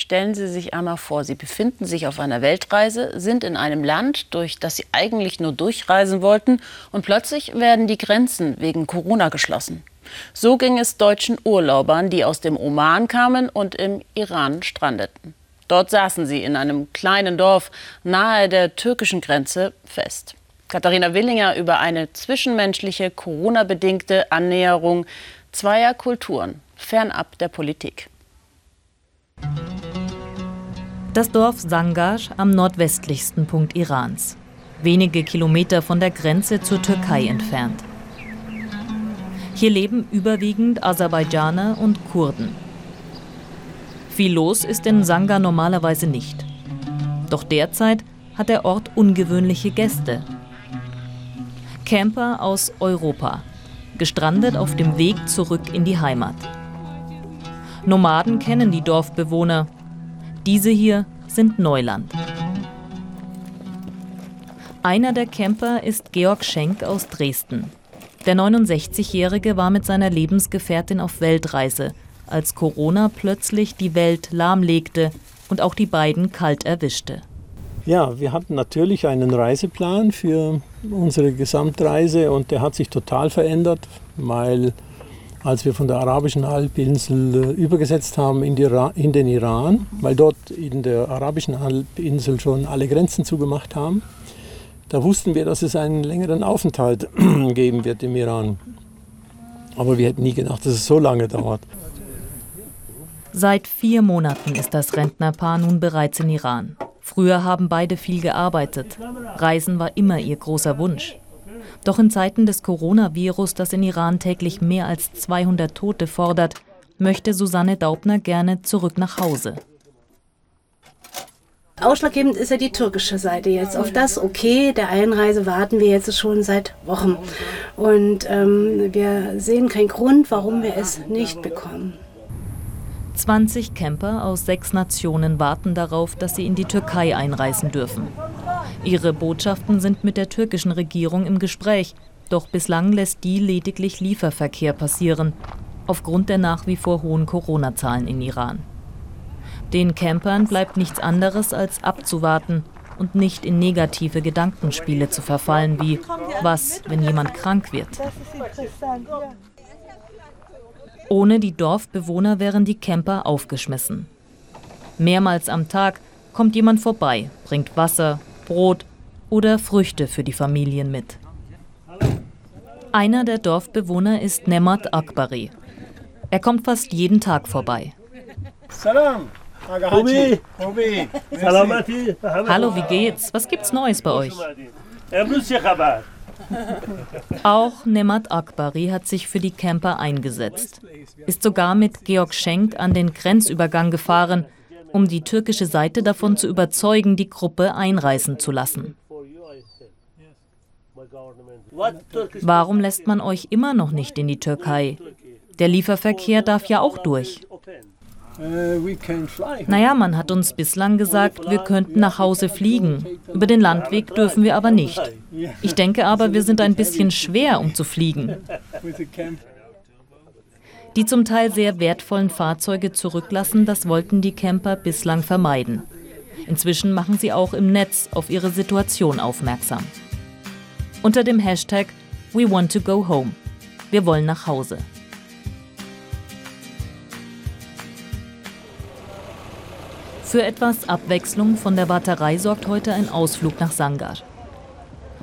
Stellen Sie sich einmal vor, Sie befinden sich auf einer Weltreise, sind in einem Land, durch das Sie eigentlich nur durchreisen wollten, und plötzlich werden die Grenzen wegen Corona geschlossen. So ging es deutschen Urlaubern, die aus dem Oman kamen und im Iran strandeten. Dort saßen sie in einem kleinen Dorf nahe der türkischen Grenze fest. Katharina Willinger über eine zwischenmenschliche, Corona-bedingte Annäherung zweier Kulturen, fernab der Politik. Das Dorf Sangash am nordwestlichsten Punkt Irans, wenige Kilometer von der Grenze zur Türkei entfernt. Hier leben überwiegend Aserbaidschaner und Kurden. Viel los ist in Sanga normalerweise nicht. Doch derzeit hat der Ort ungewöhnliche Gäste. Camper aus Europa, gestrandet auf dem Weg zurück in die Heimat. Nomaden kennen die Dorfbewohner. Diese hier sind Neuland. Einer der Camper ist Georg Schenk aus Dresden. Der 69-Jährige war mit seiner Lebensgefährtin auf Weltreise, als Corona plötzlich die Welt lahmlegte und auch die beiden kalt erwischte. Ja, wir hatten natürlich einen Reiseplan für unsere Gesamtreise und der hat sich total verändert, weil als wir von der arabischen Halbinsel äh, übergesetzt haben in, in, den Iran, weil dort in der arabischen Halbinsel schon alle Grenzen zugemacht haben, da wussten wir, dass es einen längeren Aufenthalt geben wird im Iran. Aber wir hätten nie gedacht, dass es so lange dauert. Seit vier Monaten ist das Rentnerpaar nun bereits in Iran. Früher haben beide viel gearbeitet. Reisen war immer ihr großer Wunsch. Doch in Zeiten des Coronavirus, das in Iran täglich mehr als 200 Tote fordert, möchte Susanne Daubner gerne zurück nach Hause. Ausschlaggebend ist ja die türkische Seite jetzt. Auf das Okay der Einreise warten wir jetzt schon seit Wochen. Und ähm, wir sehen keinen Grund, warum wir es nicht bekommen. 20 Camper aus sechs Nationen warten darauf, dass sie in die Türkei einreisen dürfen. Ihre Botschaften sind mit der türkischen Regierung im Gespräch, doch bislang lässt die lediglich Lieferverkehr passieren, aufgrund der nach wie vor hohen Corona-Zahlen in Iran. Den Campern bleibt nichts anderes als abzuwarten und nicht in negative Gedankenspiele zu verfallen, wie was, wenn jemand krank wird. Ohne die Dorfbewohner wären die Camper aufgeschmissen. Mehrmals am Tag kommt jemand vorbei, bringt Wasser, Brot oder Früchte für die Familien mit. Einer der Dorfbewohner ist Nemat Akbari. Er kommt fast jeden Tag vorbei. Hallo, wie geht's? Was gibt's Neues bei euch? Auch Nemat Akbari hat sich für die Camper eingesetzt, ist sogar mit Georg Schenk an den Grenzübergang gefahren, um die türkische Seite davon zu überzeugen, die Gruppe einreisen zu lassen. Warum lässt man euch immer noch nicht in die Türkei? Der Lieferverkehr darf ja auch durch. Naja, man hat uns bislang gesagt, wir könnten nach Hause fliegen. Über den Landweg dürfen wir aber nicht. Ich denke aber, wir sind ein bisschen schwer, um zu fliegen. Die zum Teil sehr wertvollen Fahrzeuge zurücklassen, das wollten die Camper bislang vermeiden. Inzwischen machen sie auch im Netz auf ihre Situation aufmerksam. Unter dem Hashtag We want to go home. Wir wollen nach Hause. Für etwas Abwechslung von der Warterei sorgt heute ein Ausflug nach Sangar.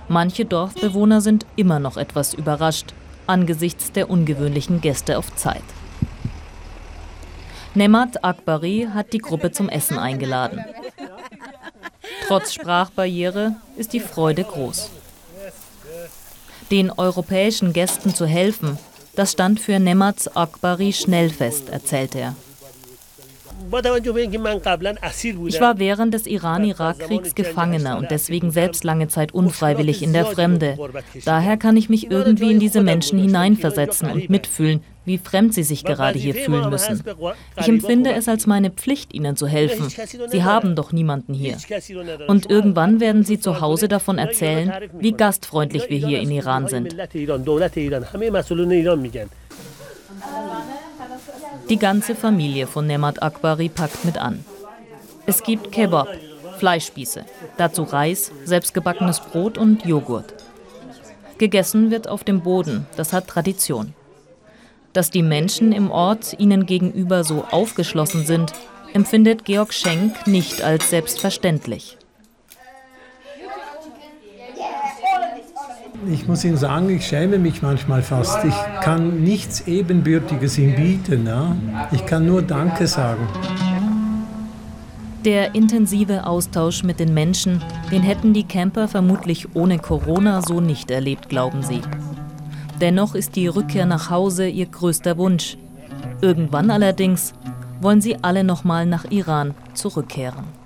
Manche Dorfbewohner sind immer noch etwas überrascht angesichts der ungewöhnlichen Gäste auf Zeit. Nemat Akbari hat die Gruppe zum Essen eingeladen. Trotz Sprachbarriere ist die Freude groß. Den europäischen Gästen zu helfen, das stand für Nemat Akbari schnell fest, erzählt er. Ich war während des Iran-Irak-Kriegs Gefangener und deswegen selbst lange Zeit unfreiwillig in der Fremde. Daher kann ich mich irgendwie in diese Menschen hineinversetzen und mitfühlen, wie fremd sie sich gerade hier fühlen müssen. Ich empfinde es als meine Pflicht, ihnen zu helfen. Sie haben doch niemanden hier. Und irgendwann werden sie zu Hause davon erzählen, wie gastfreundlich wir hier in Iran sind. Die ganze Familie von Nemat Akbari packt mit an. Es gibt Kebab, Fleischspieße, dazu Reis, selbstgebackenes Brot und Joghurt. Gegessen wird auf dem Boden, das hat Tradition. Dass die Menschen im Ort ihnen gegenüber so aufgeschlossen sind, empfindet Georg Schenk nicht als selbstverständlich. Ich muss Ihnen sagen, ich schäme mich manchmal fast. Ich kann nichts Ebenbürtiges ihm bieten. Ja? Ich kann nur Danke sagen. Der intensive Austausch mit den Menschen, den hätten die Camper vermutlich ohne Corona so nicht erlebt, glauben sie. Dennoch ist die Rückkehr nach Hause ihr größter Wunsch. Irgendwann allerdings wollen sie alle nochmal nach Iran zurückkehren.